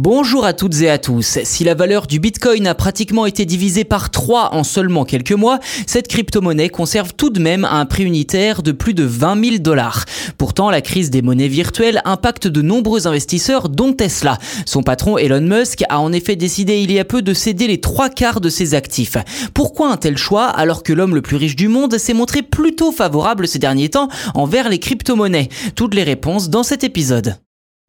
Bonjour à toutes et à tous. Si la valeur du Bitcoin a pratiquement été divisée par 3 en seulement quelques mois, cette crypto-monnaie conserve tout de même un prix unitaire de plus de 20 000 dollars. Pourtant, la crise des monnaies virtuelles impacte de nombreux investisseurs, dont Tesla. Son patron Elon Musk a en effet décidé il y a peu de céder les trois quarts de ses actifs. Pourquoi un tel choix alors que l'homme le plus riche du monde s'est montré plutôt favorable ces derniers temps envers les crypto-monnaies? Toutes les réponses dans cet épisode.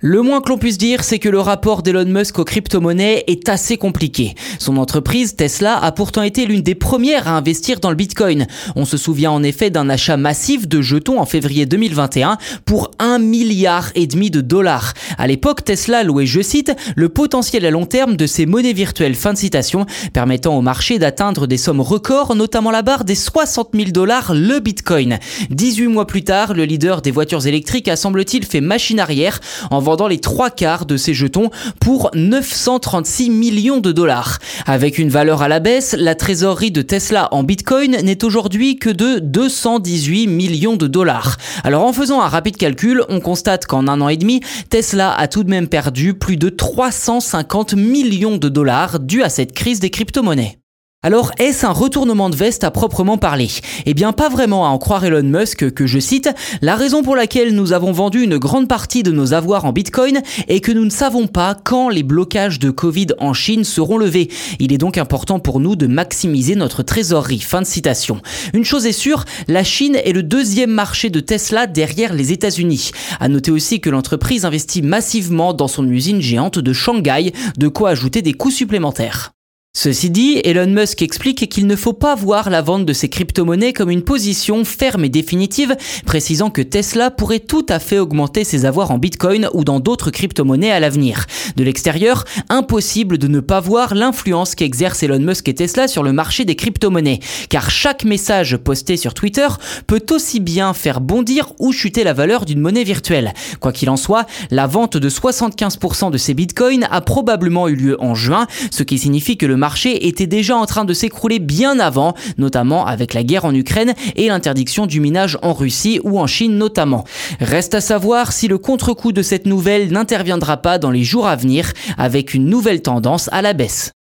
Le moins que l'on puisse dire, c'est que le rapport d'Elon Musk aux crypto-monnaies est assez compliqué. Son entreprise, Tesla, a pourtant été l'une des premières à investir dans le Bitcoin. On se souvient en effet d'un achat massif de jetons en février 2021 pour 1 milliard et demi de dollars. À l'époque, Tesla louait, je cite, le potentiel à long terme de ces monnaies virtuelles, fin de citation, permettant au marché d'atteindre des sommes records, notamment la barre des 60 000 dollars le Bitcoin. 18 mois plus tard, le leader des voitures électriques a semble-t-il fait machine arrière en les trois quarts de ces jetons pour 936 millions de dollars. Avec une valeur à la baisse, la trésorerie de Tesla en Bitcoin n'est aujourd'hui que de 218 millions de dollars. Alors en faisant un rapide calcul, on constate qu'en un an et demi, Tesla a tout de même perdu plus de 350 millions de dollars dû à cette crise des crypto-monnaies. Alors, est-ce un retournement de veste à proprement parler? Eh bien, pas vraiment à en croire Elon Musk, que je cite, la raison pour laquelle nous avons vendu une grande partie de nos avoirs en Bitcoin est que nous ne savons pas quand les blocages de Covid en Chine seront levés. Il est donc important pour nous de maximiser notre trésorerie. Fin de citation. Une chose est sûre, la Chine est le deuxième marché de Tesla derrière les États-Unis. À noter aussi que l'entreprise investit massivement dans son usine géante de Shanghai, de quoi ajouter des coûts supplémentaires. Ceci dit, Elon Musk explique qu'il ne faut pas voir la vente de ces crypto-monnaies comme une position ferme et définitive, précisant que Tesla pourrait tout à fait augmenter ses avoirs en Bitcoin ou dans d'autres crypto-monnaies à l'avenir. De l'extérieur, impossible de ne pas voir l'influence qu'exerce Elon Musk et Tesla sur le marché des crypto-monnaies, car chaque message posté sur Twitter peut aussi bien faire bondir ou chuter la valeur d'une monnaie virtuelle. Quoi qu'il en soit, la vente de 75% de ces bitcoins a probablement eu lieu en juin, ce qui signifie que le marché était déjà en train de s'écrouler bien avant, notamment avec la guerre en Ukraine et l'interdiction du minage en Russie ou en Chine notamment. Reste à savoir si le contre-coup de cette nouvelle n'interviendra pas dans les jours à venir avec une nouvelle tendance à la baisse.